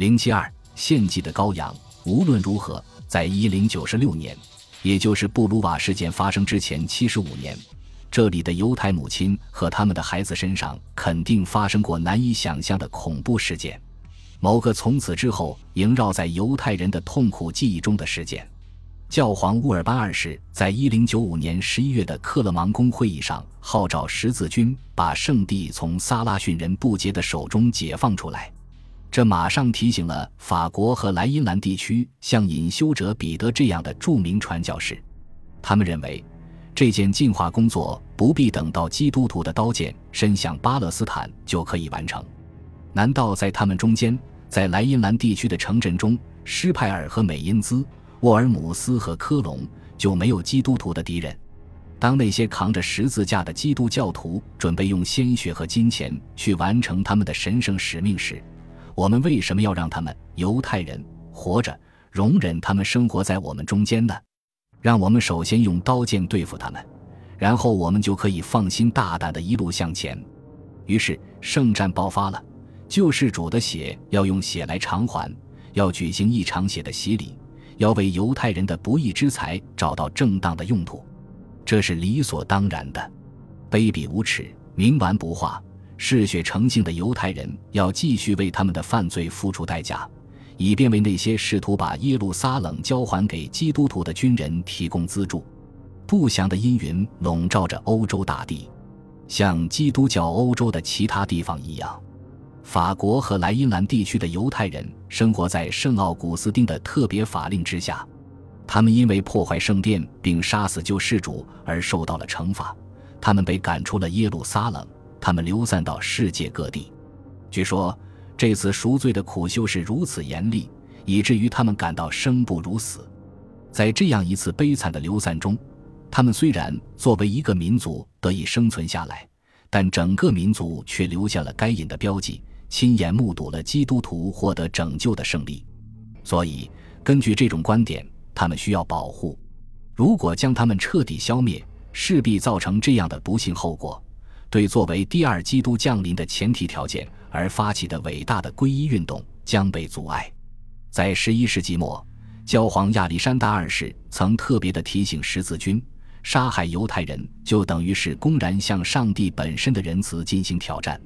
零七二献祭的羔羊。无论如何，在一零九十六年，也就是布鲁瓦事件发生之前七十五年，这里的犹太母亲和他们的孩子身上肯定发生过难以想象的恐怖事件。某个从此之后萦绕在犹太人的痛苦记忆中的事件。教皇乌尔班二世在一零九五年十一月的克勒芒宫会议上号召十字军把圣地从萨拉逊人不洁的手中解放出来。这马上提醒了法国和莱茵兰地区像隐修者彼得这样的著名传教士，他们认为这件净化工作不必等到基督徒的刀剑伸向巴勒斯坦就可以完成。难道在他们中间，在莱茵兰地区的城镇中，施派尔和美因兹、沃尔姆斯和科隆就没有基督徒的敌人？当那些扛着十字架的基督教徒准备用鲜血和金钱去完成他们的神圣使命时，我们为什么要让他们犹太人活着，容忍他们生活在我们中间呢？让我们首先用刀剑对付他们，然后我们就可以放心大胆的一路向前。于是圣战爆发了，救世主的血要用血来偿还，要举行一场血的洗礼，要为犹太人的不义之财找到正当的用途，这是理所当然的。卑鄙无耻，冥顽不化。嗜血成性的犹太人要继续为他们的犯罪付出代价，以便为那些试图把耶路撒冷交还给基督徒的军人提供资助。不祥的阴云笼罩着欧洲大地，像基督教欧洲的其他地方一样。法国和莱茵兰地区的犹太人生活在圣奥古斯丁的特别法令之下，他们因为破坏圣殿并杀死救世主而受到了惩罚，他们被赶出了耶路撒冷。他们流散到世界各地。据说这次赎罪的苦修是如此严厉，以至于他们感到生不如死。在这样一次悲惨的流散中，他们虽然作为一个民族得以生存下来，但整个民族却留下了该隐的标记，亲眼目睹了基督徒获得拯救的胜利。所以，根据这种观点，他们需要保护。如果将他们彻底消灭，势必造成这样的不幸后果。对作为第二基督降临的前提条件而发起的伟大的皈依运动将被阻碍。在十一世纪末，教皇亚历山大二世曾特别的提醒十字军：杀害犹太人就等于是公然向上帝本身的仁慈进行挑战。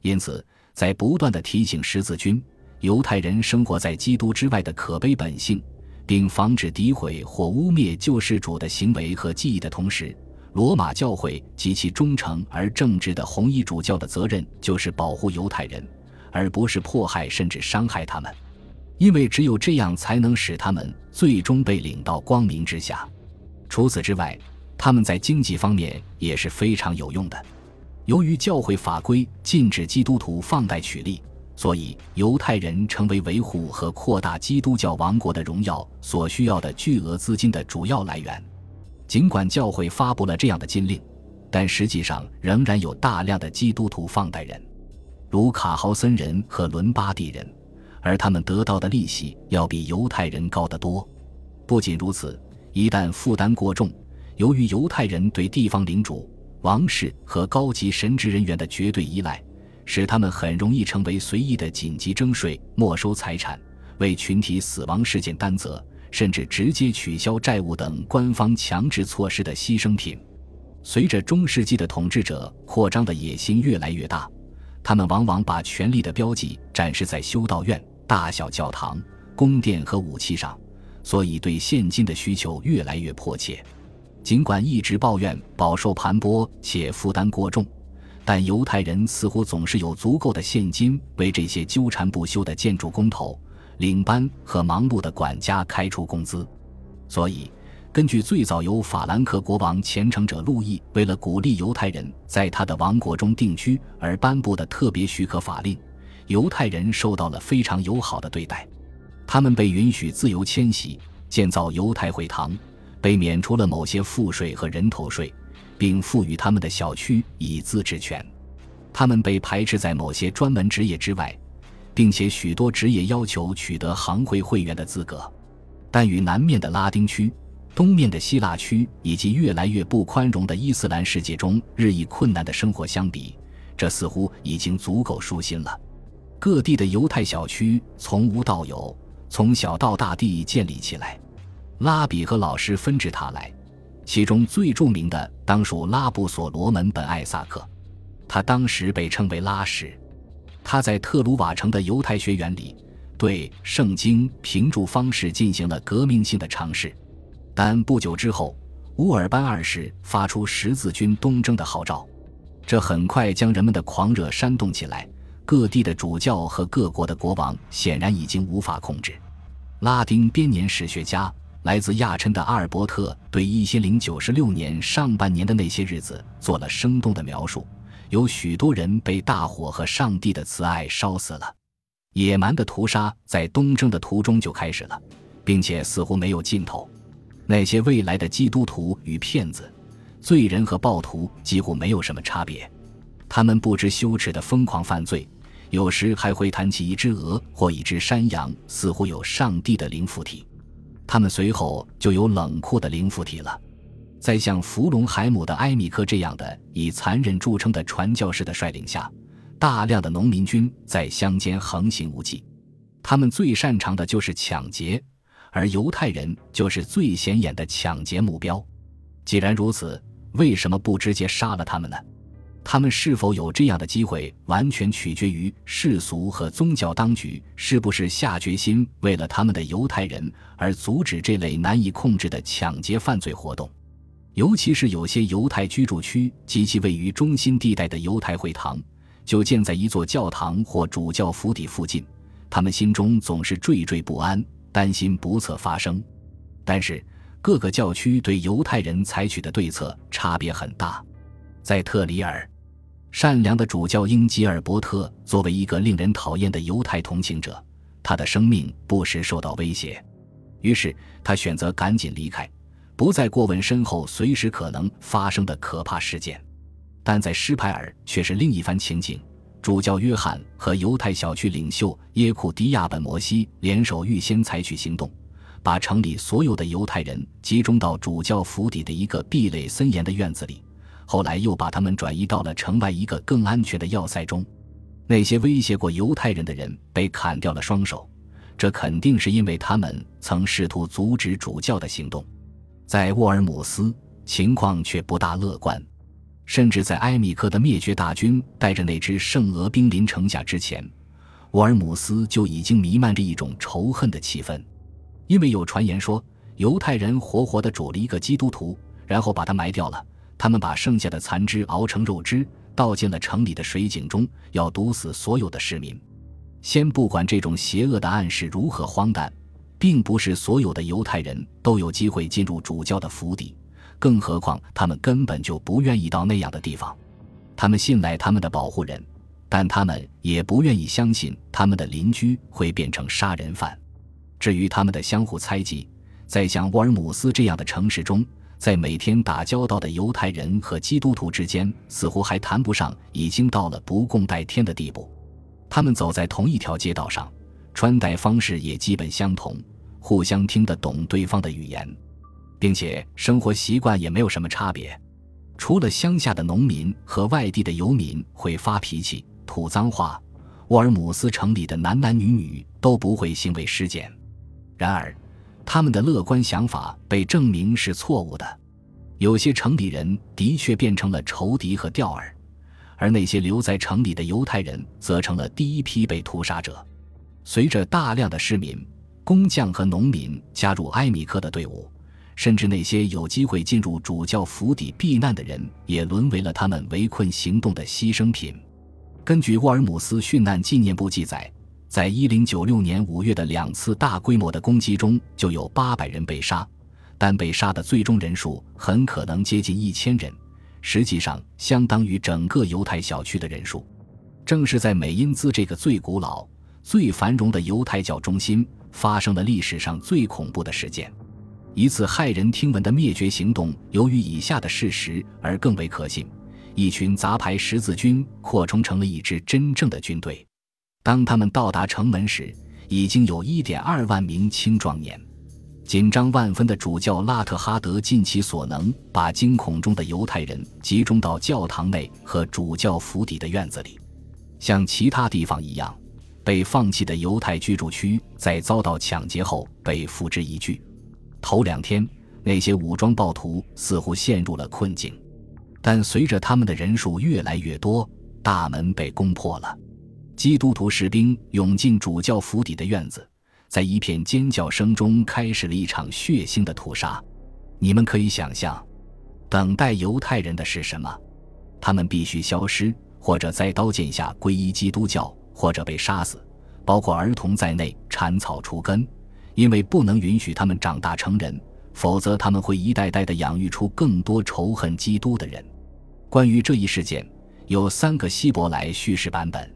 因此，在不断的提醒十字军犹太人生活在基督之外的可悲本性，并防止诋毁或污蔑救世主的行为和记忆的同时，罗马教会及其忠诚而正直的红衣主教的责任就是保护犹太人，而不是迫害甚至伤害他们，因为只有这样才能使他们最终被领到光明之下。除此之外，他们在经济方面也是非常有用的。由于教会法规禁止基督徒放贷取利，所以犹太人成为维护和扩大基督教王国的荣耀所需要的巨额资金的主要来源。尽管教会发布了这样的禁令，但实际上仍然有大量的基督徒放贷人，如卡豪森人和伦巴第人，而他们得到的利息要比犹太人高得多。不仅如此，一旦负担过重，由于犹太人对地方领主、王室和高级神职人员的绝对依赖，使他们很容易成为随意的紧急征税、没收财产、为群体死亡事件担责。甚至直接取消债务等官方强制措施的牺牲品。随着中世纪的统治者扩张的野心越来越大，他们往往把权力的标记展示在修道院、大小教堂、宫殿和武器上，所以对现金的需求越来越迫切。尽管一直抱怨饱受盘剥且负担过重，但犹太人似乎总是有足够的现金为这些纠缠不休的建筑工头。领班和忙碌的管家开出工资，所以根据最早由法兰克国王虔诚者路易为了鼓励犹太人在他的王国中定居而颁布的特别许可法令，犹太人受到了非常友好的对待。他们被允许自由迁徙、建造犹太会堂，被免除了某些赋税和人头税，并赋予他们的小区以自治权。他们被排斥在某些专门职业之外。并且许多职业要求取得行会会员的资格，但与南面的拉丁区、东面的希腊区以及越来越不宽容的伊斯兰世界中日益困难的生活相比，这似乎已经足够舒心了。各地的犹太小区从无到有，从小到大地建立起来。拉比和老师纷至沓来，其中最著名的当属拉布所罗门本艾萨克，他当时被称为拉什。他在特鲁瓦城的犹太学园里，对圣经评注方式进行了革命性的尝试。但不久之后，乌尔班二世发出十字军东征的号召，这很快将人们的狂热煽动起来。各地的主教和各国的国王显然已经无法控制。拉丁编年史学家来自亚琛的阿尔伯特对一千零九十六年上半年的那些日子做了生动的描述。有许多人被大火和上帝的慈爱烧死了，野蛮的屠杀在东征的途中就开始了，并且似乎没有尽头。那些未来的基督徒与骗子、罪人和暴徒几乎没有什么差别，他们不知羞耻的疯狂犯罪，有时还会谈起一只鹅或一只山羊，似乎有上帝的灵附体。他们随后就有冷酷的灵附体了。在像弗隆海姆的埃米克这样的以残忍著称的传教士的率领下，大量的农民军在乡间横行无忌。他们最擅长的就是抢劫，而犹太人就是最显眼的抢劫目标。既然如此，为什么不直接杀了他们呢？他们是否有这样的机会，完全取决于世俗和宗教当局是不是下决心为了他们的犹太人而阻止这类难以控制的抢劫犯罪活动。尤其是有些犹太居住区及其位于中心地带的犹太会堂，就建在一座教堂或主教府邸附近，他们心中总是惴惴不安，担心不测发生。但是各个教区对犹太人采取的对策差别很大。在特里尔，善良的主教英吉尔伯特作为一个令人讨厌的犹太同情者，他的生命不时受到威胁，于是他选择赶紧离开。不再过问身后随时可能发生的可怕事件，但在施派尔却是另一番情景。主教约翰和犹太小区领袖耶库迪亚本摩西联手，预先采取行动，把城里所有的犹太人集中到主教府邸的一个壁垒森严的院子里。后来又把他们转移到了城外一个更安全的要塞中。那些威胁过犹太人的人被砍掉了双手，这肯定是因为他们曾试图阻止主教的行动。在沃尔姆斯，情况却不大乐观，甚至在埃米克的灭绝大军带着那支圣俄兵临城下之前，沃尔姆斯就已经弥漫着一种仇恨的气氛，因为有传言说犹太人活活地煮了一个基督徒，然后把他埋掉了。他们把剩下的残肢熬成肉汁，倒进了城里的水井中，要毒死所有的市民。先不管这种邪恶的暗示如何荒诞。并不是所有的犹太人都有机会进入主教的府邸，更何况他们根本就不愿意到那样的地方。他们信赖他们的保护人，但他们也不愿意相信他们的邻居会变成杀人犯。至于他们的相互猜忌，在像沃尔姆斯这样的城市中，在每天打交道的犹太人和基督徒之间，似乎还谈不上已经到了不共戴天的地步。他们走在同一条街道上。穿戴方式也基本相同，互相听得懂对方的语言，并且生活习惯也没有什么差别。除了乡下的农民和外地的游民会发脾气、吐脏话，沃尔姆斯城里的男男女女都不会行为失检。然而，他们的乐观想法被证明是错误的。有些城里人的确变成了仇敌和钓饵，而那些留在城里的犹太人则成了第一批被屠杀者。随着大量的市民、工匠和农民加入埃米克的队伍，甚至那些有机会进入主教府邸避难的人，也沦为了他们围困行动的牺牲品。根据沃尔姆斯殉难纪念簿记载，在一零九六年五月的两次大规模的攻击中，就有八百人被杀，但被杀的最终人数很可能接近一千人，实际上相当于整个犹太小区的人数。正是在美因兹这个最古老。最繁荣的犹太教中心发生了历史上最恐怖的事件，一次骇人听闻的灭绝行动。由于以下的事实而更为可信：一群杂牌十字军扩充成了一支真正的军队。当他们到达城门时，已经有一点二万名青壮年。紧张万分的主教拉特哈德尽其所能，把惊恐中的犹太人集中到教堂内和主教府邸的院子里，像其他地方一样。被放弃的犹太居住区在遭到抢劫后被付之一炬。头两天，那些武装暴徒似乎陷入了困境，但随着他们的人数越来越多，大门被攻破了。基督徒士兵涌进主教府邸的院子，在一片尖叫声中开始了一场血腥的屠杀。你们可以想象，等待犹太人的是什么？他们必须消失，或者在刀剑下皈依基督教，或者被杀死，包括儿童在内，铲草除根。因为不能允许他们长大成人，否则他们会一代代的养育出更多仇恨基督的人。关于这一事件，有三个希伯来叙事版本，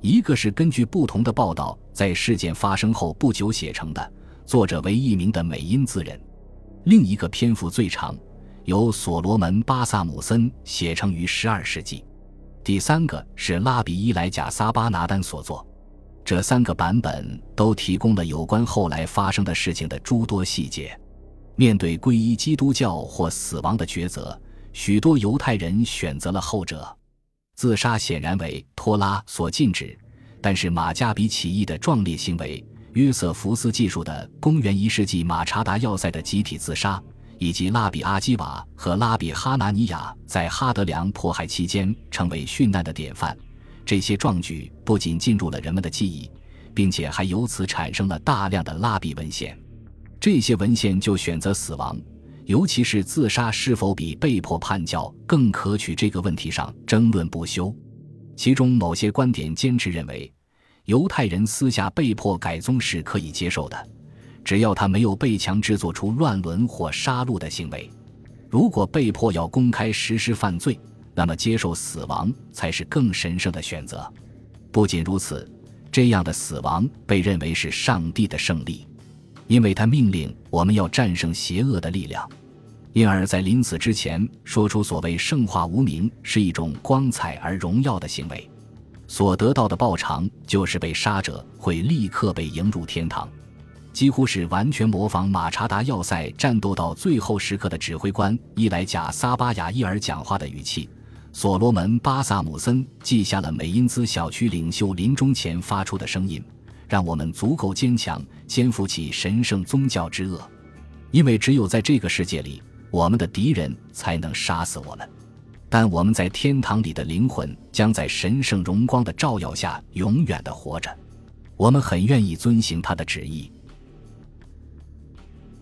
一个是根据不同的报道在事件发生后不久写成的，作者为一名的美因兹人；另一个篇幅最长，由所罗门·巴萨姆森写成于十二世纪；第三个是拉比伊莱贾撒巴拿丹所作。这三个版本都提供了有关后来发生的事情的诸多细节。面对皈依基督教或死亡的抉择，许多犹太人选择了后者。自杀显然为托拉所禁止，但是马加比起义的壮烈行为、约瑟福斯记述的公元一世纪马查达要塞的集体自杀，以及拉比阿基瓦和拉比哈拿尼亚在哈德良迫害期间成为殉难的典范。这些壮举不仅进入了人们的记忆，并且还由此产生了大量的拉比文献。这些文献就选择死亡，尤其是自杀是否比被迫叛教更可取这个问题上争论不休。其中某些观点坚持认为，犹太人私下被迫改宗是可以接受的，只要他没有被强制做出乱伦或杀戮的行为。如果被迫要公开实施犯罪，那么，接受死亡才是更神圣的选择。不仅如此，这样的死亡被认为是上帝的胜利，因为他命令我们要战胜邪恶的力量。因而，在临死之前说出所谓圣化无名是一种光彩而荣耀的行为，所得到的报偿就是被杀者会立刻被迎入天堂，几乎是完全模仿马查达要塞战斗到最后时刻的指挥官伊莱贾萨巴雅伊尔讲话的语气。所罗门·巴萨姆森记下了美因兹小区领袖临终前发出的声音：“让我们足够坚强，肩负起神圣宗教之恶，因为只有在这个世界里，我们的敌人才能杀死我们。但我们在天堂里的灵魂将在神圣荣光的照耀下永远的活着。我们很愿意遵行他的旨意。”